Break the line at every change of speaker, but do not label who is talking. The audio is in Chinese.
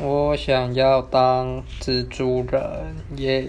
我想要当蜘蛛人耶！